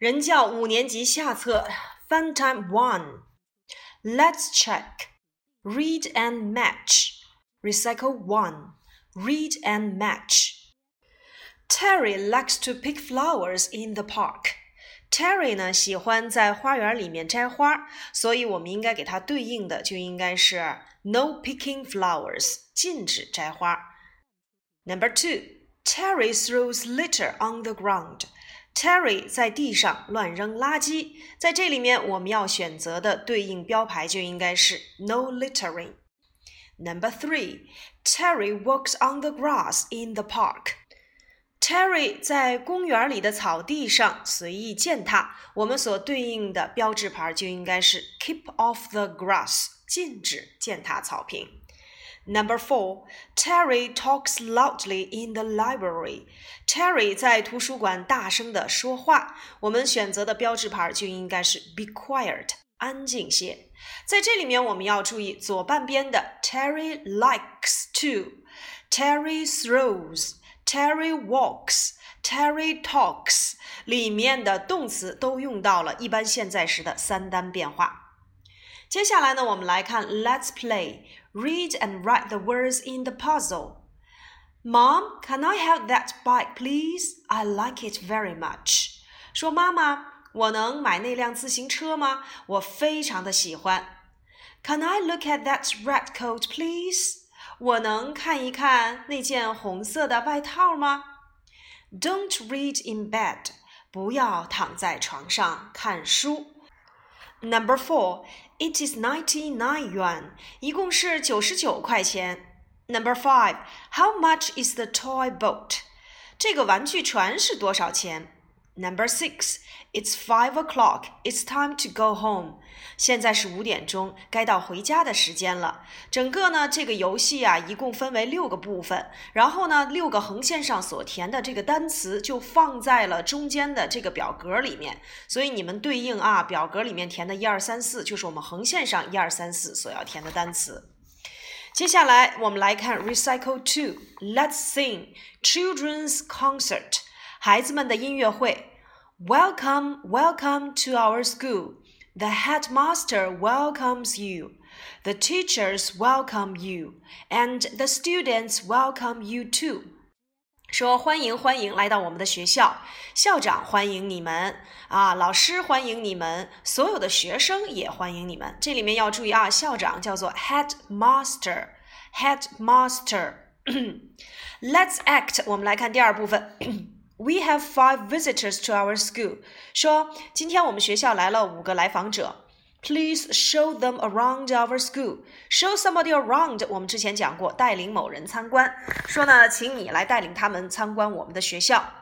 人教五年级下册 Fun Time One. Let's check. Read and match. Recycle one. Read and match. Terry likes to pick flowers in the park. Terry 呢喜欢在花园里面摘花，所以我们应该给它对应的就应该是 No picking flowers，禁止摘花。Number two, Terry throws litter on the ground. Terry 在地上乱扔垃圾，在这里面我们要选择的对应标牌就应该是 No littering。Number three, Terry walks on the grass in the park. Terry 在公园里的草地上随意践踏，我们所对应的标志牌就应该是 Keep off the grass，禁止践踏草坪。Number four, Terry talks loudly in the library. Terry 在图书馆大声地说话。我们选择的标志牌就应该是 Be quiet，安静些。在这里面，我们要注意左半边的 Terry likes to，Terry throws，Terry walks，Terry talks 里面的动词都用到了一般现在时的三单变化。 接下来呢，我们来看 Let's play. Read and write the words in the puzzle. Mom, can I have that bike, please? I like it very much. 说妈妈，我能买那辆自行车吗？我非常的喜欢。Can I look at that red coat, please? 我能看一看那件红色的外套吗？Don't read in bed. 不要躺在床上看书。Number four, it is ninety nine yuan. 一共是九十九块钱。Number five, how much is the toy boat? 这个玩具船是多少钱 ？Number six, it's five o'clock. It's time to go home. 现在是五点钟，该到回家的时间了。整个呢，这个游戏啊，一共分为六个部分。然后呢，六个横线上所填的这个单词就放在了中间的这个表格里面。所以你们对应啊，表格里面填的一二三四，就是我们横线上一二三四所要填的单词。接下来我们来看 Recycle Two. Let's sing children's concert. 孩子们的音乐会 ，Welcome, welcome to our school. The headmaster welcomes you. The teachers welcome you, and the students welcome you too. 说欢迎欢迎来到我们的学校，校长欢迎你们啊，老师欢迎你们，所有的学生也欢迎你们。这里面要注意啊，校长叫做 headmaster，headmaster。Let's act，我们来看第二部分。 We have five visitors to our school. 说今天我们学校来了五个来访者。Please show them around our school. Show somebody around. 我们之前讲过，带领某人参观。说呢，请你来带领他们参观我们的学校。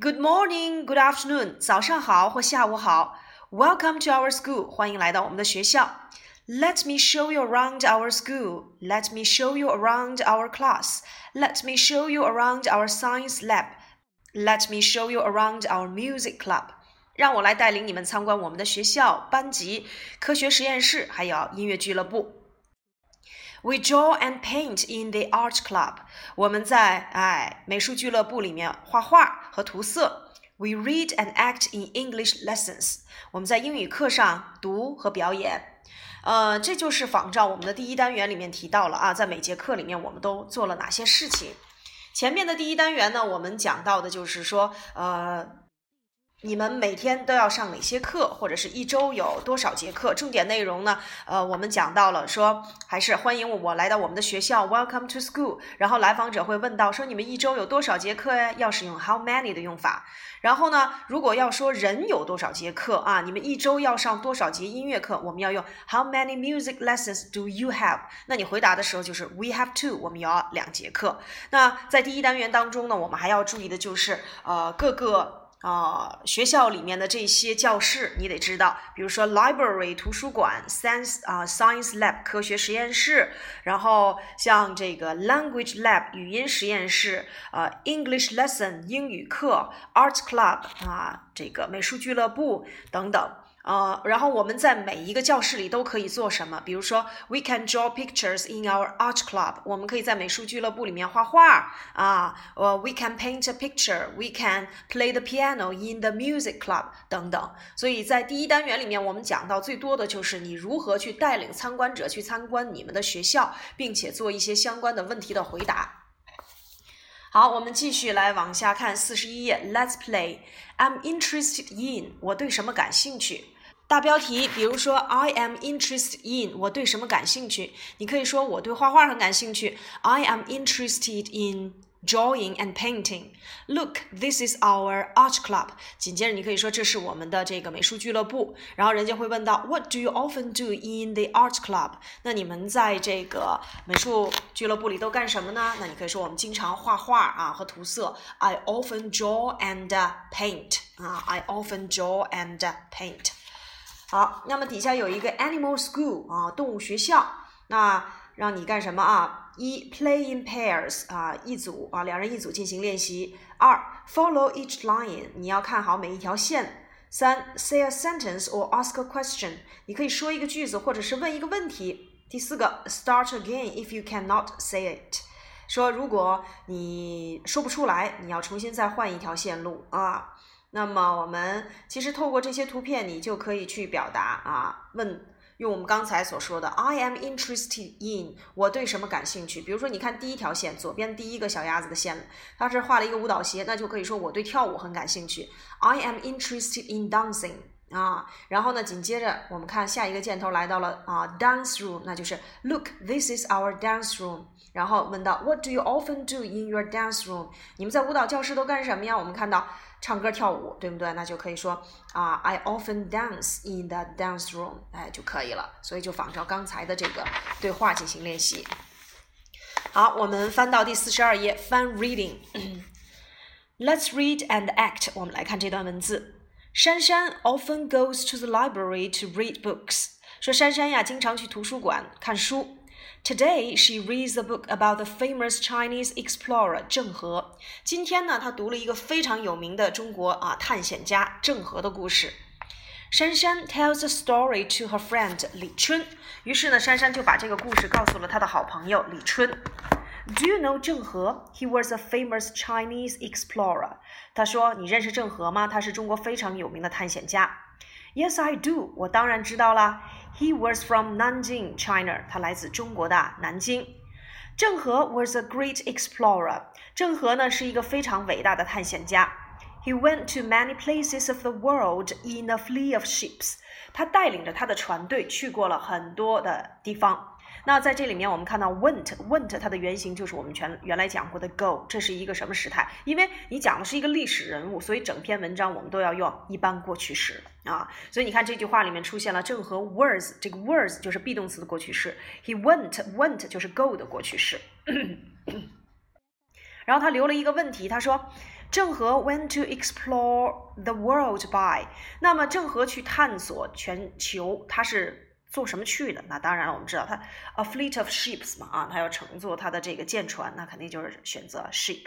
Good morning, good afternoon. 早上好或下午好。Welcome to our school. 欢迎来到我们的学校。Let me show you around our school. Let me show you around our class. Let me show you around our science lab. Let me show you around our music club. 让我来带领你们参观我们的学校、班级、科学实验室，还有音乐俱乐部。We draw and paint in the art club. 我们在哎美术俱乐部里面画画和涂色。We read and act in English lessons. 我们在英语课上读和表演。呃，这就是仿照我们的第一单元里面提到了啊，在每节课里面我们都做了哪些事情。前面的第一单元呢，我们讲到的就是说，呃，你们每天都要上哪些课，或者是一周有多少节课？重点内容呢，呃，我们讲到了说，还是欢迎我来到我们的学校，Welcome to school。然后来访者会问到说，你们一周有多少节课呀？要使用 How many 的用法。然后呢，如果要说人有多少节课啊，你们一周要上多少节音乐课？我们要用 How many music lessons do you have？那你回答的时候就是 We have two，我们有两节课。那在第一单元当中呢，我们还要注意的就是呃各个。啊，学校里面的这些教室你得知道，比如说 library 图书馆，science 啊 science lab 科学实验室，然后像这个 language lab 语音实验室，呃 English lesson 英语课，art club 啊这个美术俱乐部等等。呃，然后我们在每一个教室里都可以做什么？比如说，we can draw pictures in our art club，我们可以在美术俱乐部里面画画啊。呃，we can paint a picture，we can play the piano in the music club 等等。所以在第一单元里面，我们讲到最多的就是你如何去带领参观者去参观你们的学校，并且做一些相关的问题的回答。好，我们继续来往下看四十一页。Let's play. I'm interested in，我对什么感兴趣？大标题，比如说 I am interested in，我对什么感兴趣？你可以说我对画画很感兴趣。I am interested in drawing and painting. Look, this is our art club. 紧接着你可以说这是我们的这个美术俱乐部。然后人家会问到 What do you often do in the art club？那你们在这个美术俱乐部里都干什么呢？那你可以说我们经常画画啊和涂色。I often draw and paint. 啊，I often draw and paint. 好，那么底下有一个 animal school 啊，动物学校，那让你干什么啊？一 play in pairs 啊，一组啊，两人一组进行练习。二 follow each line，你要看好每一条线。三 say a sentence or ask a question，你可以说一个句子或者是问一个问题。第四个 start again if you cannot say it，说如果你说不出来，你要重新再换一条线路啊。那么我们其实透过这些图片，你就可以去表达啊，问用我们刚才所说的 I am interested in，我对什么感兴趣？比如说，你看第一条线，左边第一个小鸭子的线，它是画了一个舞蹈鞋，那就可以说我对跳舞很感兴趣。I am interested in dancing 啊，然后呢，紧接着我们看下一个箭头来到了啊，dance room，那就是 Look，this is our dance room。然后问到 What do you often do in your dance room？你们在舞蹈教室都干什么呀？我们看到。唱歌跳舞，对不对？那就可以说啊，I often dance in the dance room，哎就可以了。所以就仿照刚才的这个对话进行练习。好，我们翻到第四十二页，Fun reading。Let's read and act。我们来看这段文字。珊珊 often goes to the library to read books。说珊珊呀，经常去图书馆看书。Today she reads a book about the famous Chinese explorer 郑和。今天呢，她读了一个非常有名的中国啊探险家郑和的故事。珊珊 tells a story to her friend 李春。于是呢，珊珊就把这个故事告诉了她的好朋友李春。Do you know 郑和？He was a famous Chinese explorer。他说：“你认识郑和吗？他是中国非常有名的探险家。” Yes, I do。我当然知道啦。He was from Nanjing, China. 他来自中国的南京。郑和 was a great explorer. 郑和呢是一个非常伟大的探险家。He went to many places of the world in a fleet of ships. 他带领着他的船队去过了很多的地方。 那在这里面，我们看到 went，went 它的原型就是我们全原来讲过的 go，这是一个什么时态？因为你讲的是一个历史人物，所以整篇文章我们都要用一般过去时啊。所以你看这句话里面出现了郑和 was，这个 was 就是 be 动词的过去式，he went，went 就是 go 的过去式。然后他留了一个问题，他说郑和 went to explore the world by，那么郑和去探索全球，他是。做什么去的？那当然了，我们知道他 a fleet of ships 嘛，啊，他要乘坐他的这个舰船，那肯定就是选择 ship。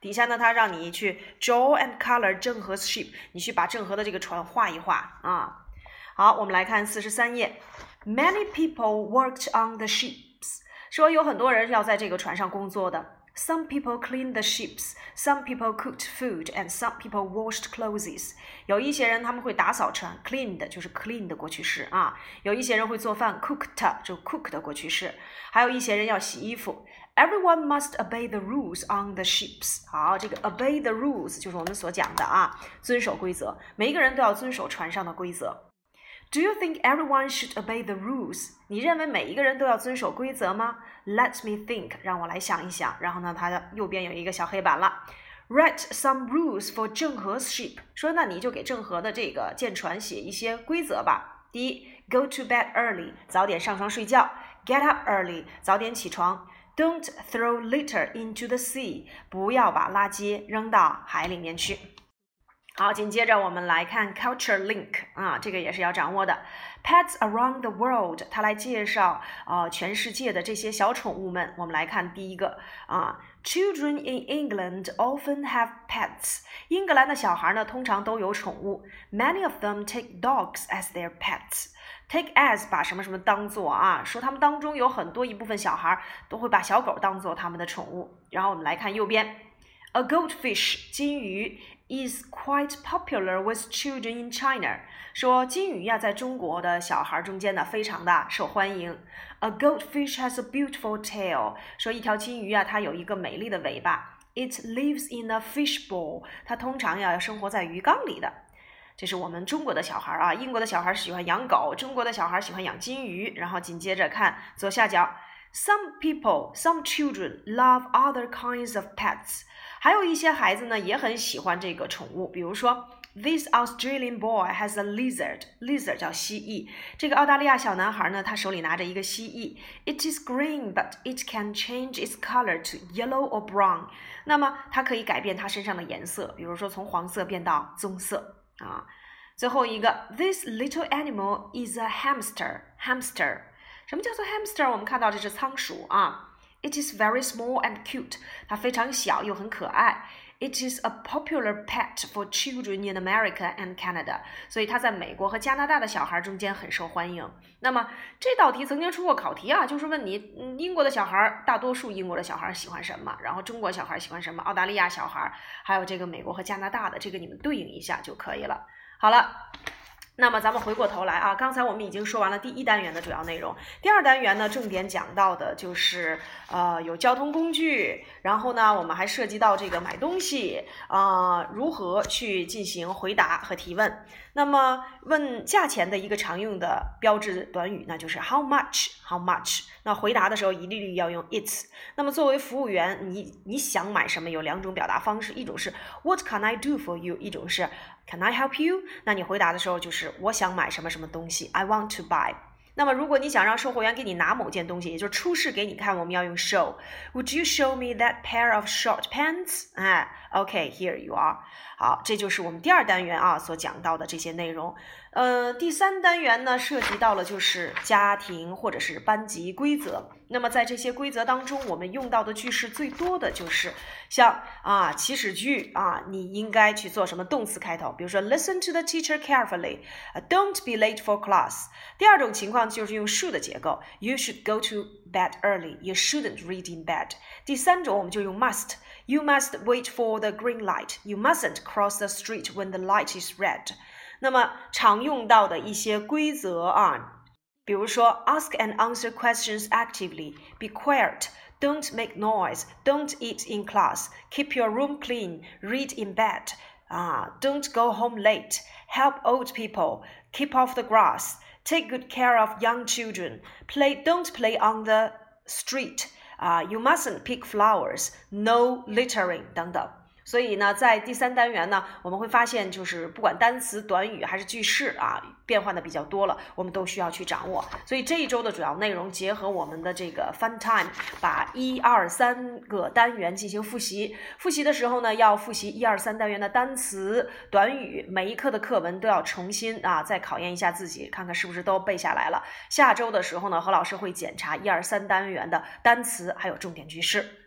底下呢，他让你去 draw and color 郑和 ship，你去把郑和的这个船画一画啊。好，我们来看四十三页，Many people worked on the ships，说有很多人要在这个船上工作的。Some people cleaned the ships, some people cooked food, and some people washed clothes. 有一些人他们会打扫船，cleaned 就是 clean 的过去式啊。有一些人会做饭，cooked 就 cook 的过去式。还有一些人要洗衣服。Everyone must obey the rules on the ships. 好，这个 obey the rules 就是我们所讲的啊，遵守规则。每一个人都要遵守船上的规则。 Do you think everyone should obey the rules？你认为每一个人都要遵守规则吗？Let me think，让我来想一想。然后呢，它的右边有一个小黑板了，Write some rules for 郑和 ship。说那你就给郑和的这个舰船写一些规则吧。第一，Go to bed early，早点上床睡觉；Get up early，早点起床；Don't throw litter into the sea，不要把垃圾扔到海里面去。好，紧接着我们来看 culture link 啊，这个也是要掌握的。Pets around the world，它来介绍啊全世界的这些小宠物们。我们来看第一个啊，Children in England often have pets。英格兰的小孩呢，通常都有宠物。Many of them take dogs as their pets。Take as 把什么什么当做啊，说他们当中有很多一部分小孩都会把小狗当做他们的宠物。然后我们来看右边，A goldfish 金鱼。is quite popular with children in China。说金鱼呀，在中国的小孩中间呢，非常的受欢迎。A goldfish has a beautiful tail。说一条金鱼啊，它有一个美丽的尾巴。It lives in a fish bowl。它通常呀，要生活在鱼缸里的。这是我们中国的小孩啊，英国的小孩喜欢养狗，中国的小孩喜欢养金鱼。然后紧接着看左下角。Some people, some children love other kinds of pets。 还有一些孩子呢，也很喜欢这个宠物。比如说，This Australian boy has a lizard. Lizard 叫蜥蜴。这个澳大利亚小男孩呢，他手里拿着一个蜥蜴。It is green, but it can change its color to yellow or brown. 那么它可以改变它身上的颜色，比如说从黄色变到棕色啊。最后一个，This little animal is a hamster. Hamster. 什么叫做 hamster？我们看到这只仓鼠啊，it is very small and cute，它非常小又很可爱。It is a popular pet for children in America and Canada，所以它在美国和加拿大的小孩中间很受欢迎。那么这道题曾经出过考题啊，就是问你，英国的小孩，大多数英国的小孩喜欢什么？然后中国小孩喜欢什么？澳大利亚小孩，还有这个美国和加拿大的，这个你们对应一下就可以了。好了。那么咱们回过头来啊，刚才我们已经说完了第一单元的主要内容。第二单元呢，重点讲到的就是呃有交通工具，然后呢我们还涉及到这个买东西啊，如何去进行回答和提问。那么问价钱的一个常用的标志短语，那就是 how much，how much。那回答的时候一律律要用 it's。那么作为服务员，你你想买什么？有两种表达方式，一种是 What can I do for you？一种是 Can I help you？那你回答的时候就是我想买什么什么东西，I want to buy。那么如果你想让售货员给你拿某件东西，也就是出示给你看，我们要用 show。Would you show me that pair of short pants？哎，OK，here you are。好，这就是我们第二单元啊所讲到的这些内容。呃，第三单元呢，涉及到了就是家庭或者是班级规则。那么在这些规则当中，我们用到的句式最多的就是像啊祈使句啊，你应该去做什么动词开头，比如说 listen to the teacher carefully，don't be late for class。第二种情况就是用 should 结构，you should go to bed early，you shouldn't read in bed。第三种我们就用 must，you must wait for the green light，you mustn't cross the street when the light is red。那么常用到的一些规则啊，比如说 ask and answer questions actively, be quiet, don't make noise, don't eat in class, keep your room clean, read in bed, 啊，don't go home late, help old people, keep off the grass, take good care of young children, play don't play on the street, 啊，you mustn't pick flowers, no littering 等等。 所以呢，在第三单元呢，我们会发现，就是不管单词、短语还是句式啊，变换的比较多了，我们都需要去掌握。所以这一周的主要内容，结合我们的这个 Fun Time，把一二三个单元进行复习。复习的时候呢，要复习一二三单元的单词、短语，每一课的课文都要重新啊再考验一下自己，看看是不是都背下来了。下周的时候呢，何老师会检查一二三单元的单词还有重点句式。